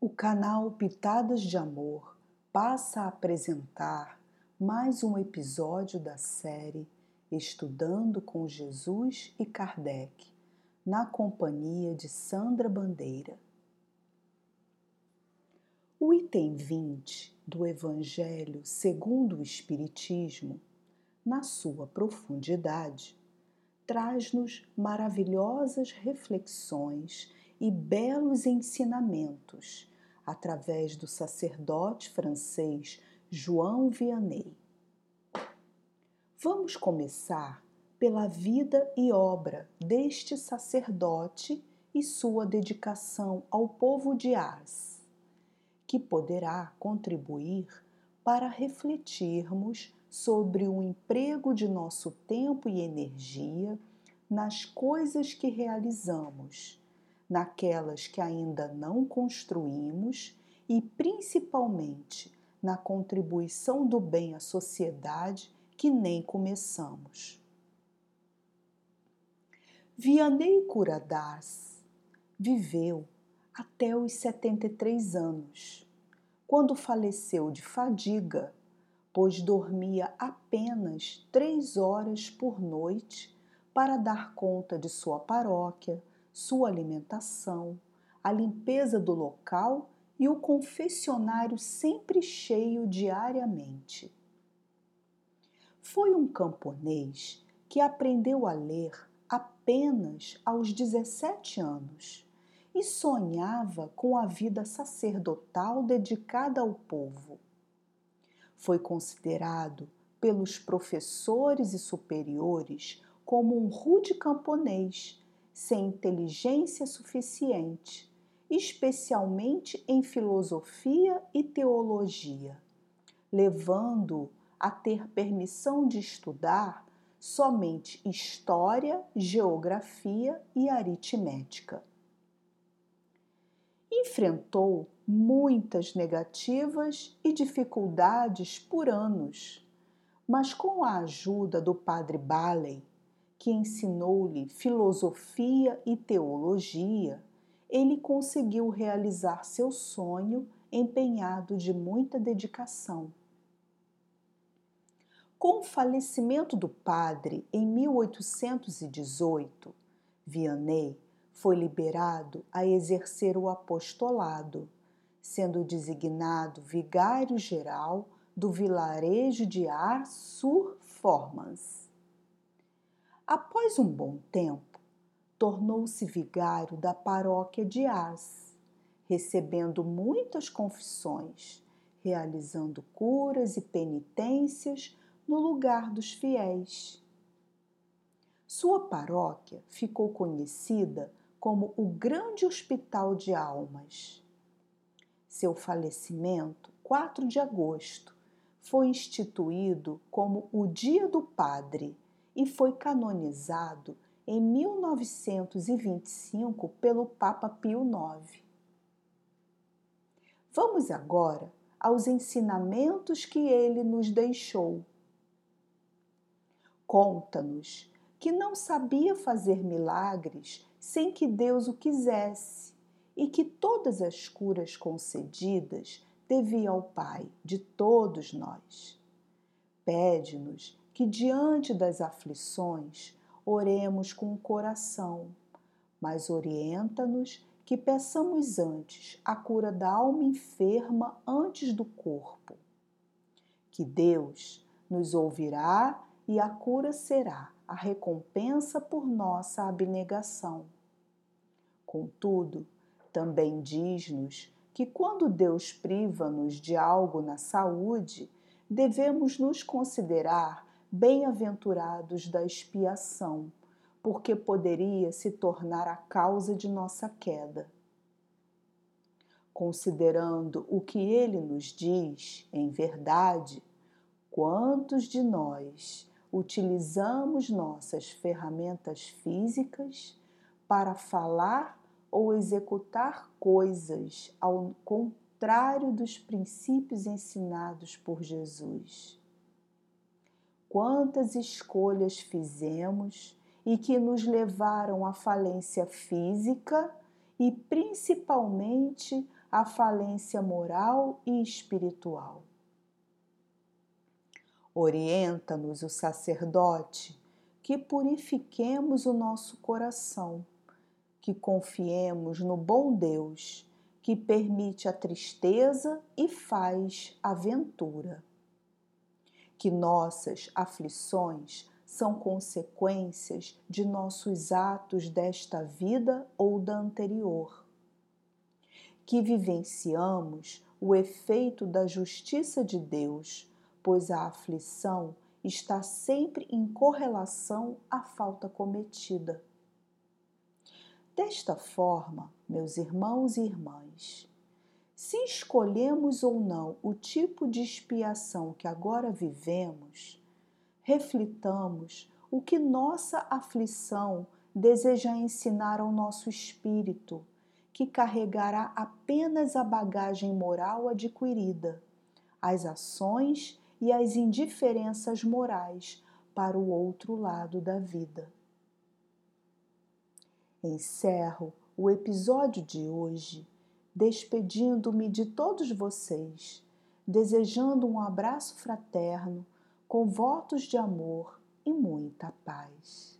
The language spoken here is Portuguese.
O canal Pitadas de Amor passa a apresentar mais um episódio da série Estudando com Jesus e Kardec, na companhia de Sandra Bandeira. O item 20 do Evangelho segundo o Espiritismo, na sua profundidade, traz-nos maravilhosas reflexões e belos ensinamentos através do sacerdote francês João Vianney. Vamos começar pela vida e obra deste sacerdote e sua dedicação ao povo de Ars, que poderá contribuir para refletirmos sobre o emprego de nosso tempo e energia nas coisas que realizamos naquelas que ainda não construímos e principalmente na contribuição do bem à sociedade que nem começamos. Vianney Curadas viveu até os 73 anos, quando faleceu de fadiga, pois dormia apenas três horas por noite para dar conta de sua paróquia, sua alimentação, a limpeza do local e o confessionário sempre cheio diariamente. Foi um camponês que aprendeu a ler apenas aos 17 anos e sonhava com a vida sacerdotal dedicada ao povo. Foi considerado pelos professores e superiores como um rude camponês sem inteligência suficiente, especialmente em filosofia e teologia, levando-o a ter permissão de estudar somente história, geografia e aritmética. Enfrentou muitas negativas e dificuldades por anos, mas com a ajuda do padre Baley que ensinou-lhe filosofia e teologia, ele conseguiu realizar seu sonho empenhado de muita dedicação. Com o falecimento do padre em 1818, Vianney foi liberado a exercer o apostolado, sendo designado vigário-geral do vilarejo de Ars-sur-Formans. Após um bom tempo, tornou-se vigário da paróquia de Ars, recebendo muitas confissões, realizando curas e penitências no lugar dos fiéis. Sua paróquia ficou conhecida como o Grande Hospital de Almas. Seu falecimento, 4 de agosto, foi instituído como o Dia do Padre e foi canonizado em 1925 pelo Papa Pio IX. Vamos agora aos ensinamentos que ele nos deixou. Conta-nos que não sabia fazer milagres sem que Deus o quisesse e que todas as curas concedidas devia ao Pai de todos nós. Pede-nos que diante das aflições oremos com o coração, mas orienta-nos que peçamos antes a cura da alma enferma antes do corpo. Que Deus nos ouvirá e a cura será a recompensa por nossa abnegação. Contudo, também diz-nos que quando Deus priva-nos de algo na saúde, devemos nos considerar bem-aventurados da expiação, porque poderia se tornar a causa de nossa queda. Considerando o que ele nos diz, em verdade, quantos de nós utilizamos nossas ferramentas físicas para falar ou executar coisas ao contrário dos princípios ensinados por Jesus? Quantas escolhas fizemos e que nos levaram à falência física e principalmente a falência moral e espiritual. Orienta-nos o sacerdote que purifiquemos o nosso coração, que confiemos no bom Deus que permite a tristeza e faz a ventura. Que nossas aflições são consequências de nossos atos desta vida ou da anterior. Que vivenciamos o efeito da justiça de Deus, pois a aflição está sempre em correlação à falta cometida. Desta forma, meus irmãos e irmãs, se escolhemos ou não o tipo de expiação que agora vivemos, reflitamos o que nossa aflição deseja ensinar ao nosso espírito, que carregará apenas a bagagem moral adquirida, as ações e as indiferenças morais para o outro lado da vida. Encerro o episódio de hoje despedindo-me de todos vocês, desejando um abraço fraterno com votos de amor e muita paz.